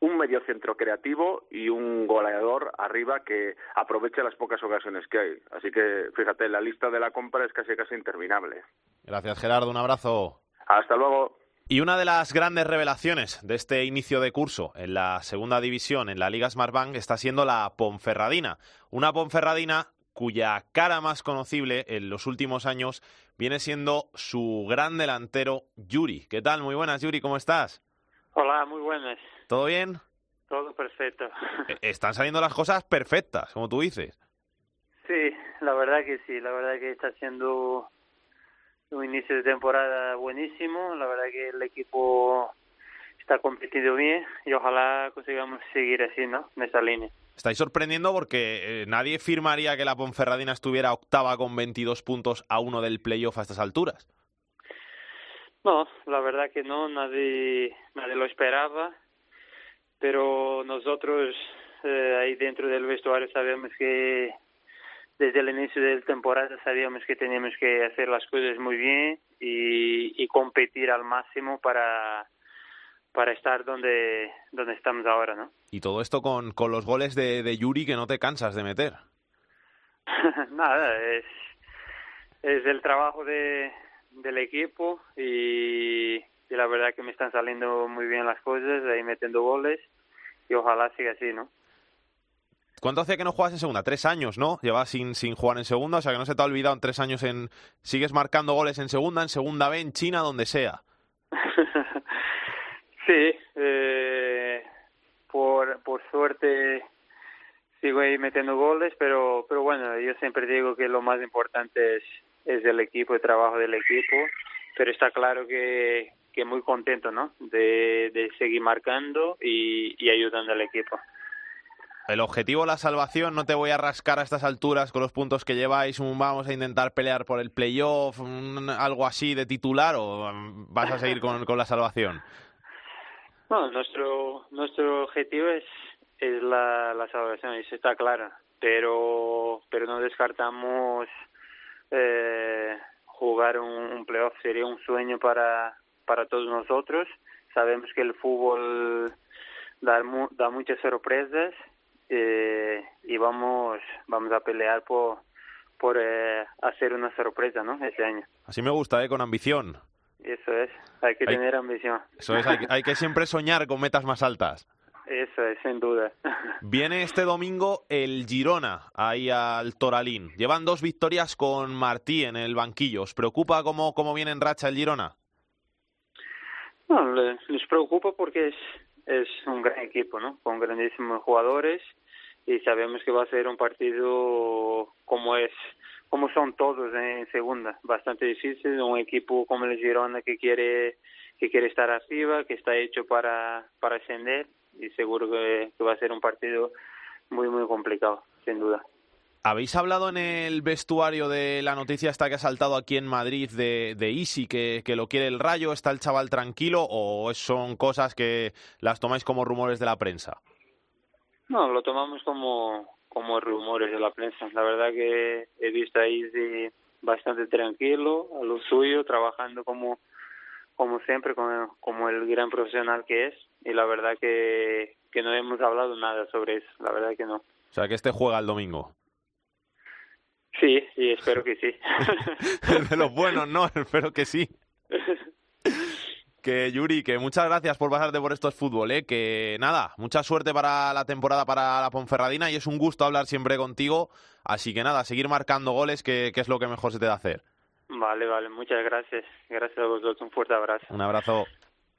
un medio centro creativo y un goleador arriba que aproveche las pocas ocasiones que hay. Así que fíjate, la lista de la compra es casi casi interminable. Gracias Gerardo, un abrazo. Hasta luego. Y una de las grandes revelaciones de este inicio de curso en la segunda división, en la Liga Smartbank, está siendo la Ponferradina. Una Ponferradina cuya cara más conocible en los últimos años viene siendo su gran delantero Yuri. ¿Qué tal? Muy buenas, Yuri, ¿cómo estás? Hola, muy buenas. ¿Todo bien? Todo perfecto. Están saliendo las cosas perfectas, como tú dices. Sí, la verdad que sí, la verdad que está siendo un inicio de temporada buenísimo, la verdad que el equipo está competiendo bien y ojalá consigamos seguir así, ¿no? En esa línea. Estáis sorprendiendo porque eh, nadie firmaría que la Ponferradina estuviera octava con 22 puntos a uno del playoff a estas alturas. No, la verdad que no, nadie, nadie lo esperaba, pero nosotros eh, ahí dentro del vestuario sabemos que desde el inicio de la temporada sabíamos que teníamos que hacer las cosas muy bien y, y competir al máximo para, para estar donde, donde estamos ahora, ¿no? Y todo esto con, con los goles de, de Yuri que no te cansas de meter. Nada, es, es el trabajo de, del equipo y, y la verdad que me están saliendo muy bien las cosas, ahí metiendo goles y ojalá siga así, ¿no? ¿Cuánto hace que no juegas en segunda? Tres años, ¿no? Llevas sin, sin jugar en segunda, o sea que no se te ha olvidado en tres años en... Sigues marcando goles en segunda, en segunda B, en China, donde sea. sí, eh, por, por suerte sigo ahí metiendo goles, pero, pero bueno, yo siempre digo que lo más importante es, es el equipo, el trabajo del equipo, pero está claro que, que muy contento, ¿no? De, de seguir marcando y, y ayudando al equipo. El objetivo, la salvación, no te voy a rascar a estas alturas con los puntos que lleváis, vamos a intentar pelear por el playoff, algo así de titular o mm, vas a seguir con, con la salvación. No, nuestro nuestro objetivo es es la, la salvación, eso está claro, pero pero no descartamos eh, jugar un, un playoff sería un sueño para para todos nosotros. Sabemos que el fútbol da da muchas sorpresas eh, y vamos vamos a pelear por por eh, hacer una sorpresa, ¿no? Este año. Así me gusta, ¿eh? con ambición. Eso es, hay que Hay- tener ambición. Eso es, hay, que- hay que siempre soñar con metas más altas. Eso es, sin duda. Viene este domingo el Girona ahí al Toralín. Llevan dos victorias con Martí en el banquillo. ¿Os preocupa cómo, cómo viene en racha el Girona? No, le- les preocupa porque es, es un gran equipo, ¿no? Con grandísimos jugadores y sabemos que va a ser un partido como es, como son todos en segunda, bastante difícil, un equipo como el Girona que quiere que quiere estar arriba, que está hecho para para ascender y seguro que, que va a ser un partido muy muy complicado, sin duda. ¿Habéis hablado en el vestuario de la noticia esta que ha saltado aquí en Madrid de, de Isi, que, que lo quiere el rayo? ¿Está el chaval tranquilo o son cosas que las tomáis como rumores de la prensa? No, lo tomamos como, como rumores de la prensa. La verdad que he visto ahí sí, bastante tranquilo, a lo suyo, trabajando como, como siempre, como, como el gran profesional que es. Y la verdad que, que no hemos hablado nada sobre eso, la verdad que no. O sea, que este juega el domingo. Sí, y espero que sí. de los buenos, no, espero que sí. Que Yuri, que muchas gracias por pasarte por estos fútbol, ¿eh? que nada, mucha suerte para la temporada para la Ponferradina y es un gusto hablar siempre contigo, así que nada, seguir marcando goles, que, que es lo que mejor se te da hacer. Vale, vale, muchas gracias. Gracias a vosotros, un fuerte abrazo. Un abrazo.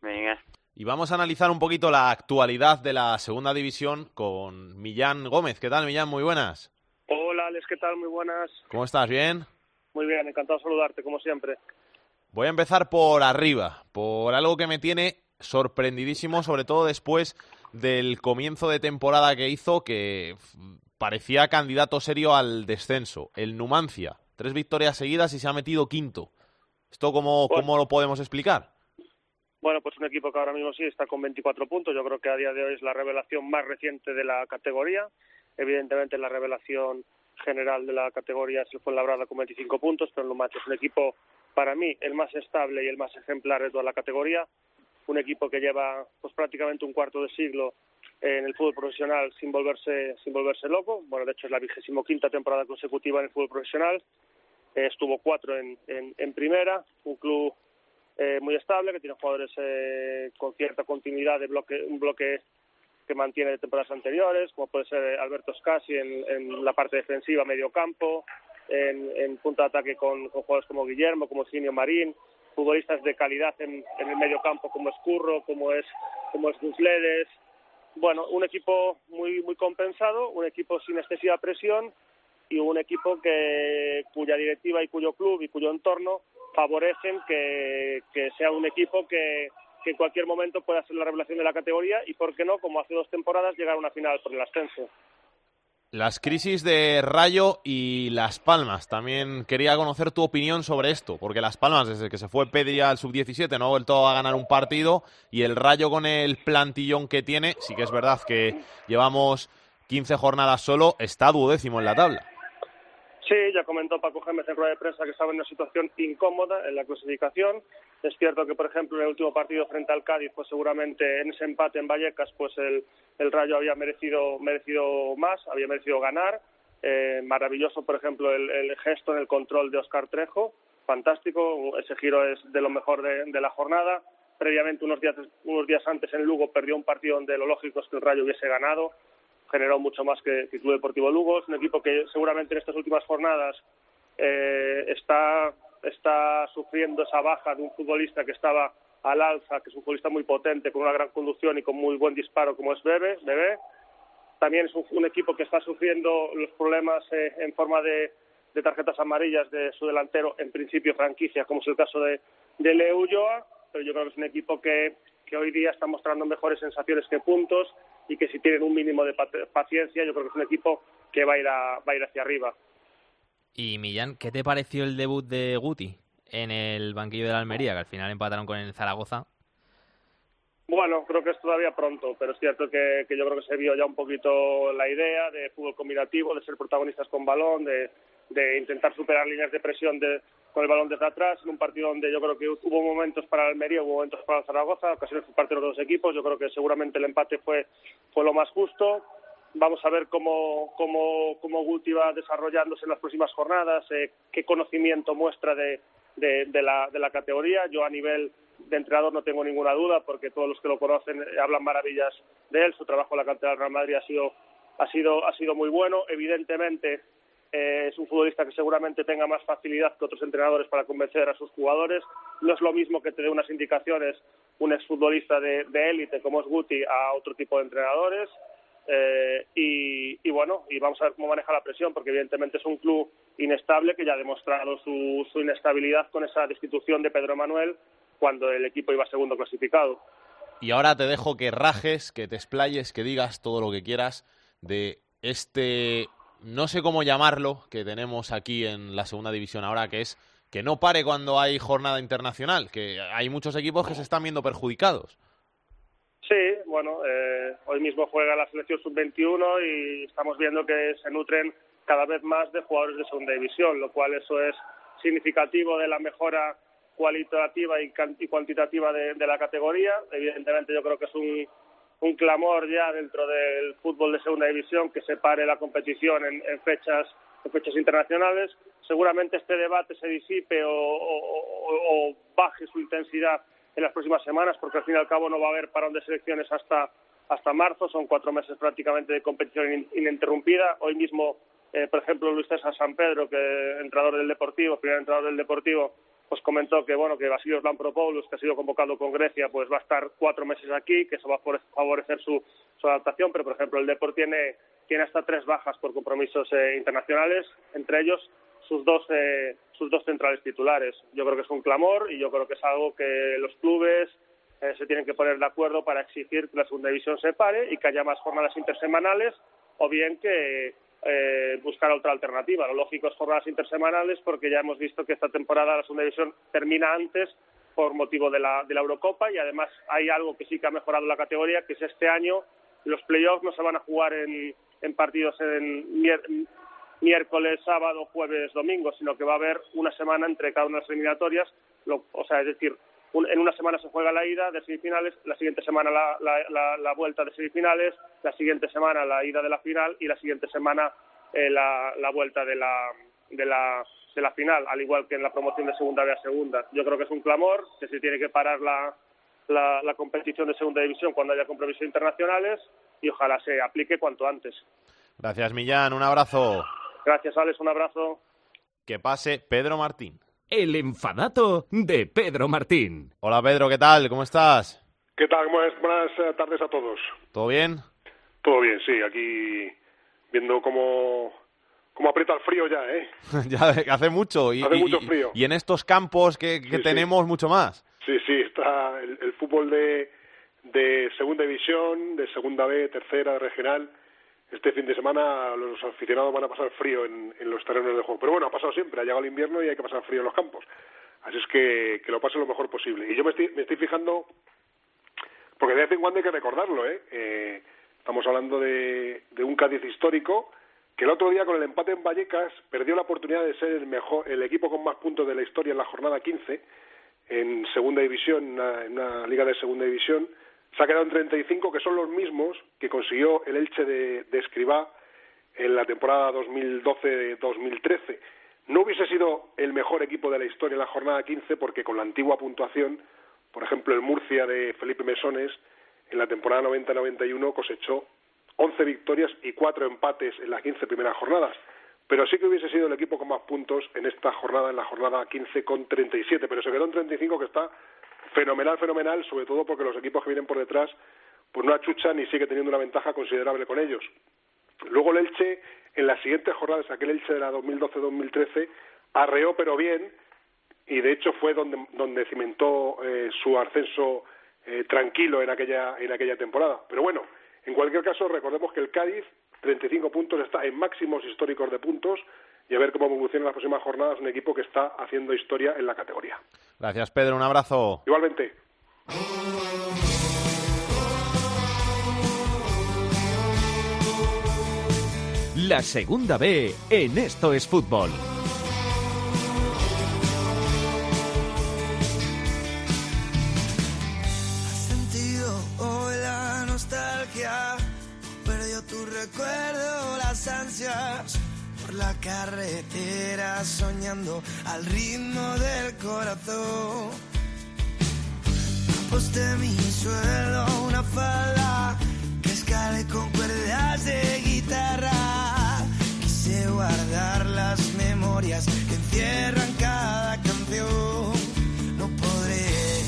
Venga. Y vamos a analizar un poquito la actualidad de la segunda división con Millán Gómez. ¿Qué tal, Millán? Muy buenas. Hola, Alex, ¿qué tal? Muy buenas. ¿Cómo estás? ¿Bien? Muy bien, encantado de saludarte, como siempre. Voy a empezar por arriba, por algo que me tiene sorprendidísimo, sobre todo después del comienzo de temporada que hizo, que parecía candidato serio al descenso. El Numancia, tres victorias seguidas y se ha metido quinto. ¿Esto cómo, cómo lo podemos explicar? Bueno, pues un equipo que ahora mismo sí está con 24 puntos. Yo creo que a día de hoy es la revelación más reciente de la categoría. Evidentemente la revelación general de la categoría es el Fuenlabrada con 25 puntos, pero el Numancia es un equipo, para mí, el más estable y el más ejemplar de toda la categoría. Un equipo que lleva pues prácticamente un cuarto de siglo en el fútbol profesional sin volverse sin volverse loco. Bueno, de hecho es la vigésimo quinta temporada consecutiva en el fútbol profesional. Eh, estuvo cuatro en, en, en primera, un club eh, muy estable que tiene jugadores eh, con cierta continuidad de bloque, un bloque que mantiene de temporadas anteriores, como puede ser Alberto Scassi en, la parte defensiva, medio campo, en, en punto de ataque con, jugadores como Guillermo, como Sinio Marín, futbolistas de calidad en, el medio campo como es Curro, como es como es Gusledes. Bueno, un equipo muy muy compensado, un equipo sin excesiva presión y un equipo que cuya directiva y cuyo club y cuyo entorno favorecen que sea un equipo que, que en cualquier momento pueda ser la revelación de la categoría y, por qué no, como hace dos temporadas, llegar a una final por el ascenso. Las crisis de Rayo y Las Palmas. También quería conocer tu opinión sobre esto, porque Las Palmas, desde que se fue Pedri al sub-17, no ha vuelto a ganar un partido, y el Rayo con el plantillón que tiene, sí que es verdad que llevamos 15 jornadas solo, está duodécimo en la tabla. Sí, ya comentó Paco Gémez en rueda de prensa que estaba en una situación incómoda en la clasificación. Es cierto que, por ejemplo, en el último partido frente al Cádiz, pues seguramente en ese empate en Vallecas, pues el, el Rayo había merecido, merecido más, había merecido ganar. Eh, maravilloso, por ejemplo, el, el gesto en el control de Oscar Trejo, fantástico. Ese giro es de lo mejor de, la jornada. Previamente, unos días, unos días antes en Lugo, perdió un partido donde lo lógico es que el Rayo hubiese ganado generó mucho más que, que Club Deportivo Lugo. Es un equipo que seguramente en estas últimas jornadas eh, está, está sufriendo esa baja de un futbolista que estaba al alza, que es un futbolista muy potente, con una gran conducción y con muy buen disparo como es Bebe. Bebé. También es un, equipo que está sufriendo los problemas eh, en forma de, tarjetas amarillas de su delantero, en principio franquicia, como es el caso de, de Leo Ulloa, pero yo creo que es un equipo que, que hoy día está mostrando mejores sensaciones que puntos y que si tienen un mínimo de paciencia, yo creo que es un equipo que va a ir, a- va a ir hacia arriba. Y Millán, ¿qué te pareció el debut de Guti en el banquillo de la Almería, que al final empataron con el Zaragoza? Bueno, creo que es todavía pronto, pero es cierto que, yo creo que se vio ya un poquito la idea de fútbol combinativo, de ser protagonistas con balón, de, de intentar superar líneas de presión de, con el balón desde atrás, en un partido donde yo creo que hubo momentos para el Almería, hubo momentos para Zaragoza, ocasiones por parte de los dos equipos, yo creo que seguramente el empate fue, fue lo más justo. Vamos a ver cómo, cómo, cómo Guti va desarrollándose en las próximas jornadas, eh, qué conocimiento muestra de, de, de la, de la categoría. Yo a nivel de entrenador no tengo ninguna duda porque todos los que lo conocen eh, hablan maravillas de él. Su trabajo en la cantera del Real Madrid ha sido, ha sido, ha sido muy bueno. Evidentemente eh, es un futbolista que seguramente tenga más facilidad que otros entrenadores para convencer a sus jugadores. No es lo mismo que te dé unas indicaciones un exfutbolista de de élite como es Guti a otro tipo de entrenadores. Eh, y, bueno, y vamos a ver cómo maneja la presión, porque evidentemente es un club inestable que ya ha demostrado su, su inestabilidad con esa destitución de Pedro Manuel cuando el equipo iba segundo clasificado. Y ahora te dejo que rajes, que te explayes, que digas todo lo que quieras de este, no sé cómo llamarlo, que tenemos aquí en la segunda división ahora, que es que no pare cuando hay jornada internacional, que hay muchos equipos que se están viendo perjudicados. Sí, bueno, eh, hoy mismo juega la selección sub-21 y estamos viendo que se nutren cada vez más de jugadores de segunda división, lo cual eso es significativo de la mejora cualitativa y, y cuantitativa de, la categoría. Evidentemente yo creo que es un, clamor ya dentro del fútbol de segunda división que se pare la competición en, fechas en fechas internacionales. Seguramente este debate se disipe o- o baje su intensidad en las próximas semanas, porque al fin y al cabo no va a haber parón de selecciones hasta hasta marzo. Son cuatro meses prácticamente de competición in- ininterrumpida. Hoy mismo, eh, por ejemplo, Luis César San Pedro, que entrenador del Deportivo, primer entrenador del Deportivo, pues comentó que bueno que Basilios Lampropoulos, que ha sido convocado con Grecia, pues va a estar cuatro meses aquí, que eso va a favore- favorecer su, su adaptación. Pero por ejemplo, el Deport tiene tiene hasta tres bajas por compromisos eh, internacionales, entre ellos sus dos eh, sus dos centrales titulares. Yo creo que es un clamor y yo creo que es algo que los clubes eh, se tienen que poner de acuerdo para exigir que la segunda división se pare y que haya más jornadas intersemanales o bien que eh, buscar otra alternativa. Lo lógico es jornadas intersemanales porque ya hemos visto que esta temporada la segunda división termina antes por motivo de la, de la Eurocopa y además hay algo que sí que ha mejorado la categoría, que es este año los playoffs no se van a jugar en, en partidos en miércoles, sábado, jueves, domingo, sino que va a haber una semana entre cada una de las eliminatorias, lo- o sea, es decir, un- en una semana se juega la ida de semifinales, la siguiente semana la, la- la- la vuelta de semifinales, la siguiente semana la ida de la final y la siguiente semana eh, la, vuelta de la, de, la, de la final, al igual que en la promoción de segunda B a segunda. Yo creo que es un clamor, que se tiene que parar la, la, la competición de segunda división cuando haya compromisos internacionales y ojalá se aplique cuanto antes. Gracias, Millán. Un abrazo. Gracias, Alex. Un abrazo. Que pase Pedro Martín. El enfadato de Pedro Martín. Hola, Pedro, ¿qué tal? ¿Cómo estás? ¿Qué tal? Buenas, buenas eh, tardes a todos. ¿Todo bien? Todo bien, sí, aquí viendo cómo, cómo aprieta el frío ya, ¿eh? ya que hace mucho. Y, Hace y- mucho frío. Y en estos campos que, que Sí, sí. tenemos mucho más. Sí, sí, está el, el fútbol de, de segunda división, de segunda B, tercera, regional. Este fin de semana los aficionados van a pasar frío en, los terrenos de juego. Pero bueno, ha pasado siempre, ha llegado el invierno y hay que pasar frío en los campos. Así es que, que lo pasen lo mejor posible. Y yo me estoy, me estoy fijando, porque de vez en cuando hay que recordarlo, ¿eh? Eh, estamos hablando de, un Cádiz histórico que el otro día con el empate en Vallecas perdió la oportunidad de ser el mejor, el equipo con más puntos de la historia en la jornada 15 en segunda división, en una liga de segunda división, se ha quedado en 35, que son los mismos que consiguió el Elche de, de Escribá en la temporada 2012-2013. No hubiese sido el mejor equipo de la historia en la jornada 15 porque con la antigua puntuación, por ejemplo, el Murcia de Felipe Mesones en la temporada 90-91 cosechó 11 victorias y 4 empates en las 15 primeras jornadas. Pero sí que hubiese sido el equipo con más puntos en esta jornada, en la jornada 15 con 37, pero se quedó en 35 que está fenomenal, fenomenal, sobre todo porque los equipos que vienen por detrás pues no achuchan y sigue teniendo una ventaja considerable con ellos. Luego el Elche, en las siguientes jornadas, aquel Elche de la 2012-2013, arreó pero bien y de hecho fue donde, donde cimentó eh, su ascenso eh, tranquilo en aquella, en aquella temporada. Pero bueno, En cualquier caso, recordemos que el Cádiz, 35 puntos, está en máximos históricos de puntos y a ver cómo evoluciona en las próximas jornadas un equipo que está haciendo historia en la categoría. Gracias, Pedro. Un abrazo. Igualmente. La segunda B en Esto es Fútbol. La carretera, soñando al ritmo del corazón. Aposté mi sueldo a una falda que escale con cuerdas de guitarra. Quise guardar las memorias que encierran cada canción. No podré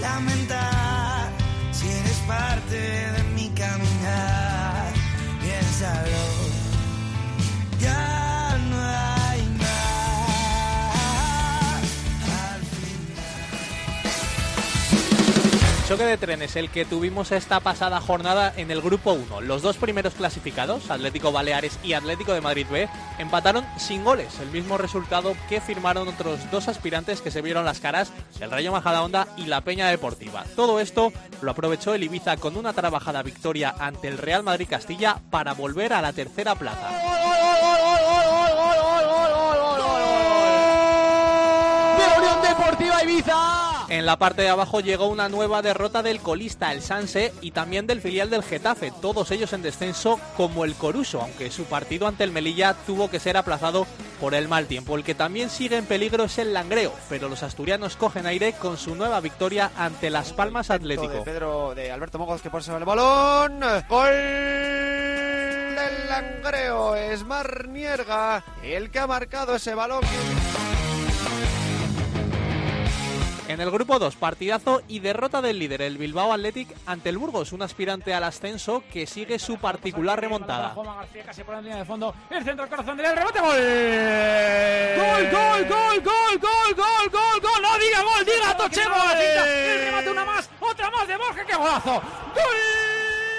lamentar si eres parte de mi caminar. Choque de trenes, el que tuvimos esta pasada jornada en el grupo 1. Los dos primeros clasificados, Atlético Baleares y Atlético de Madrid B, empataron sin goles, el mismo resultado que firmaron otros dos aspirantes que se vieron las caras, el Rayo Majadahonda y la Peña Deportiva. Todo esto lo aprovechó el Ibiza con una trabajada victoria ante el Real Madrid Castilla para volver a la tercera plaza. ¡De Unión Deportiva Ibiza! En la parte de abajo llegó una nueva derrota del colista, el Sanse, y también del filial del Getafe, todos ellos en descenso como el Coruso, aunque su partido ante el Melilla tuvo que ser aplazado por el mal tiempo. El que también sigue en peligro es el Langreo, pero los asturianos cogen aire con su nueva victoria ante Las Palmas De Atlético. Pedro, de Alberto Mogoz que pone el balón. Gol del Langreo. Es Marnierga el que ha marcado ese balón. En el grupo 2, partidazo y derrota del líder, el Bilbao Athletic, ante el Burgos, un aspirante al ascenso que sigue su particular remontada. Juanma García casi por la línea de fondo. El centro del corazón del rebote. Gol. Gol, gol, gol, gol, gol, gol, gol, gol. No diga gol, diga Tochemo. El remate una más, otra más de Borja. ¡Qué golazo! ¡Gol!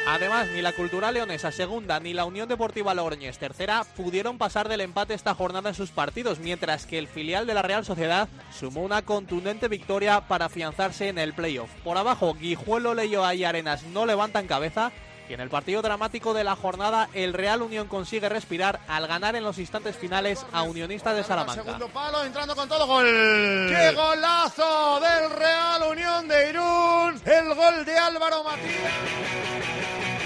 Además, ni la Cultural Leonesa segunda ni la Unión Deportiva Logroñés tercera pudieron pasar del empate esta jornada en sus partidos, mientras que el filial de la Real Sociedad sumó una contundente victoria para afianzarse en el playoff. Por abajo, Guijuelo, Leyo y Arenas no levantan cabeza. Y en el partido dramático de la jornada, el Real Unión consigue respirar al ganar en los instantes finales a Unionistas de Salamanca. Segundo palo, entrando con todo gol. ¡Qué golazo del Real Unión de Irún! El gol de Álvaro Matías.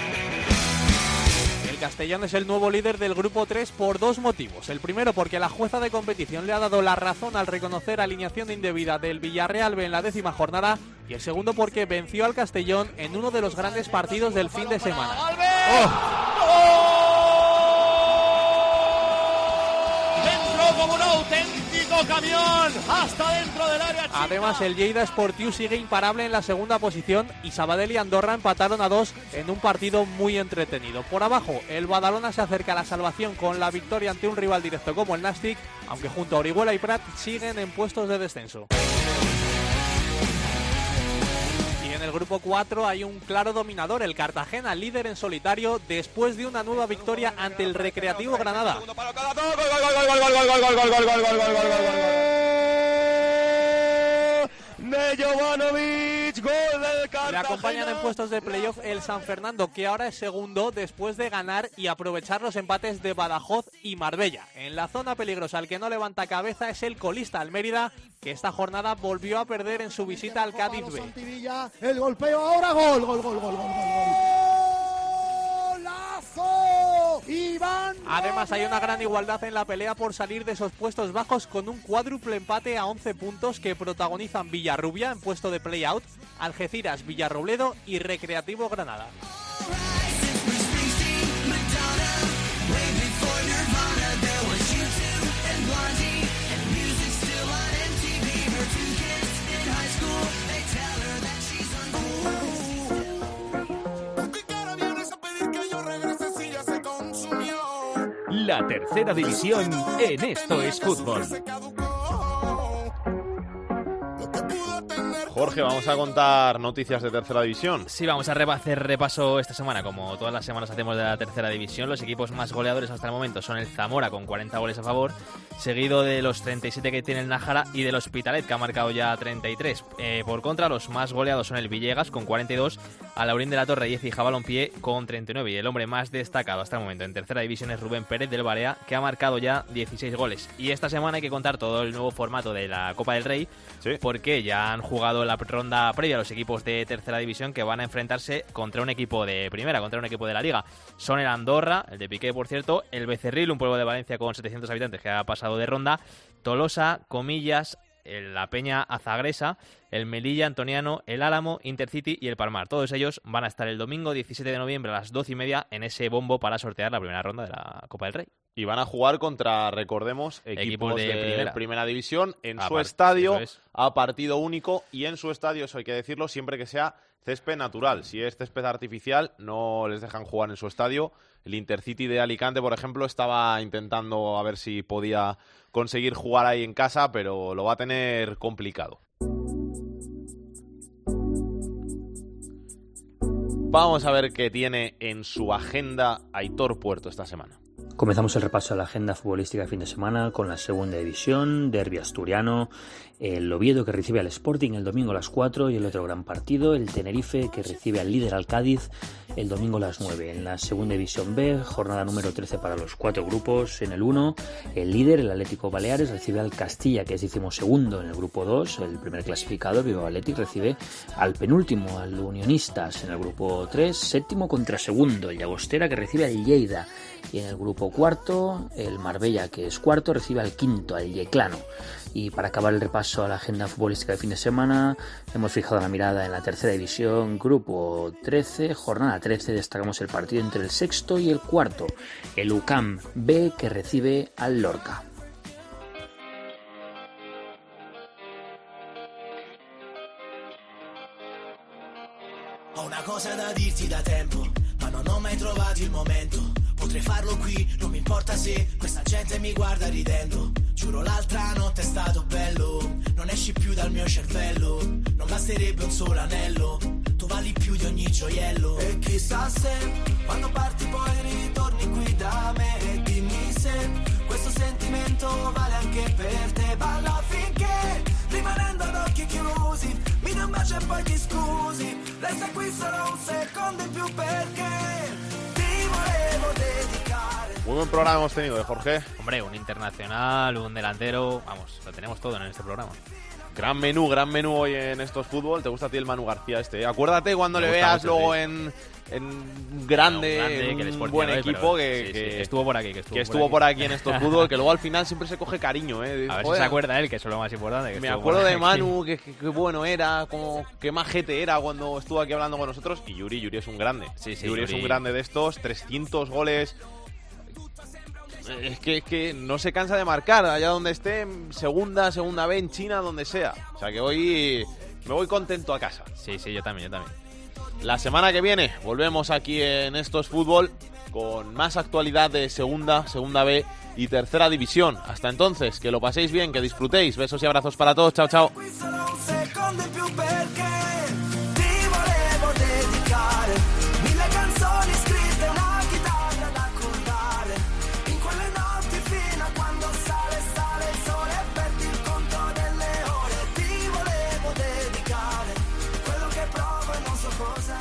El Castellón es el nuevo líder del grupo 3 por dos motivos. El primero porque la jueza de competición le ha dado la razón al reconocer alineación indebida del Villarreal B en la décima jornada y el segundo porque venció al Castellón en uno de los grandes partidos del fin de semana. Entró como un auténtico camión hasta dentro del área. Además, el Lleida Sportiu sigue imparable en la segunda posición y Sabadell y Andorra empataron a dos en un partido muy entretenido. Por abajo, el Badalona se acerca a la salvación con la victoria ante un rival directo como el Nastic, aunque junto a Orihuela y Prat siguen en puestos de descenso. En el grupo 4 hay un claro dominador, el Cartagena, líder en solitario después de una nueva victoria ante el Recreativo Granada. De Jovanovic, gol del Le Cartagena. acompañan en puestos de playoff el San Fernando, que ahora es segundo después de ganar y aprovechar los empates de Badajoz y Marbella. En la zona peligrosa, el que no levanta cabeza es el colista Almérida, que esta jornada volvió a perder en su visita al Cádiz B. El golpeo ahora, gol, gol, gol, gol, gol, gol. ¡Golazo! Iván. Además, hay una gran igualdad en la pelea por salir de esos puestos bajos con un cuádruple empate a 11 puntos que protagonizan Villarrubia en puesto de play-out, Algeciras, Villarrobledo y Recreativo Granada. La tercera división en Esto es Fútbol. Jorge, vamos a contar noticias de tercera división. Sí, vamos a hacer repaso esta semana, como todas las semanas hacemos de la tercera división. Los equipos más goleadores hasta el momento son el Zamora con 40 goles a favor, seguido de los 37 que tiene el Nájara y del Hospitalet que ha marcado ya 33. Eh, por contra, los más goleados son el Villegas con 42, a Laurín de la Torre y Ecija Balompié con 39. Y el hombre más destacado hasta el momento en tercera división es Rubén Pérez del Barea, que ha marcado ya 16 goles. Y esta semana hay que contar todo el nuevo formato de la Copa del Rey, porque ya han jugado la ronda previa los equipos de tercera división que van a enfrentarse contra un equipo de primera, contra un equipo de la liga. Son el Andorra, el de Piqué, por cierto, el Becerril, un pueblo de Valencia con 700 habitantes que ha pasado de ronda, Tolosa, Comillas, la Peña Azagresa, el Melilla Antoniano, el Álamo, Intercity y el Palmar. Todos ellos van a estar el domingo 17 de noviembre a las 12 y media en ese bombo para sortear la primera ronda de la Copa del Rey. Y van a jugar contra, recordemos, equipos, Equipos de, de primera. primera. división en A su estadio es. a partido único y en su estadio, eso hay que decirlo, siempre que sea césped natural. Si es césped artificial, no les dejan jugar en su estadio. El Intercity de Alicante, por ejemplo, estaba intentando a ver si podía conseguir jugar ahí en casa, pero lo va a tener complicado. Vamos a ver qué tiene en su agenda Aitor Puerto esta semana. Comenzamos el repaso de la agenda futbolística de fin de semana con la segunda división, derbi asturiano, el Oviedo que recibe al Sporting el domingo a las 4 y el otro gran partido, el Tenerife que recibe al líder al Cádiz el domingo a las 9. En la segunda división B, jornada número 13 para los cuatro grupos. En el 1, el líder, el Atlético Baleares, recibe al Castilla, que es segundo en el grupo 2. El primer clasificado, Viva Athletic, recibe al penúltimo, al Unionistas. En el grupo 3, séptimo contra segundo, el Llagostera, que recibe al Lleida. Y en el grupo cuarto, el Marbella, que es cuarto, recibe al quinto, al Yeclano. Y para acabar el repaso a la agenda futbolística de fin de semana, hemos fijado la mirada en la tercera división, grupo 13, jornada 13, destacamos el partido entre el sexto y el cuarto, el UCAM B que recibe al Lorca. Potrei farlo qui, non mi importa se questa gente mi guarda ridendo. Giuro l'altra notte è stato bello, non esci più dal mio cervello. Non basterebbe un solo anello, tu vali più di ogni gioiello. E chissà se quando parti poi ritorni qui da me e dimmi se questo sentimento vale anche per te. Balla finché rimanendo ad occhi chiusi, mi dai un bacio e poi ti scusi. Resta qui solo un secondo in più perché. Muy buen programa hemos tenido, ¿eh, Jorge? Hombre, un internacional, un delantero, vamos, lo tenemos todo en este programa. Gran menú, gran menú hoy en estos fútbol. ¿Te gusta a ti el Manu García este? Acuérdate cuando Me le veas luego en, en un grande, Un grande, en que el un Sporting buen equipo que, sí, sí, que- que estuvo por aquí, que estuvo por estuvo aquí. por aquí en estos fútbol, que luego al final siempre se coge cariño. ¿eh? A ver si se acuerda él, que eso es lo más importante. Me acuerdo de. Manu, que, bueno era, como qué majete era cuando estuvo aquí hablando con nosotros. Y Yuri, Yuri es un grande. Sí, sí, Yuri, es Yuri. un grande de estos, 300 goles. Es que, es que no se cansa de marcar, allá donde esté, en segunda, segunda B, en China, donde sea. O sea que hoy me voy contento a casa. Sí, sí, yo también, yo también. La semana que viene volvemos aquí en Estos Fútbol con más actualidad de segunda, segunda B y tercera división. Hasta entonces, que lo paséis bien, que disfrutéis. Besos y abrazos para todos. Chao, chao.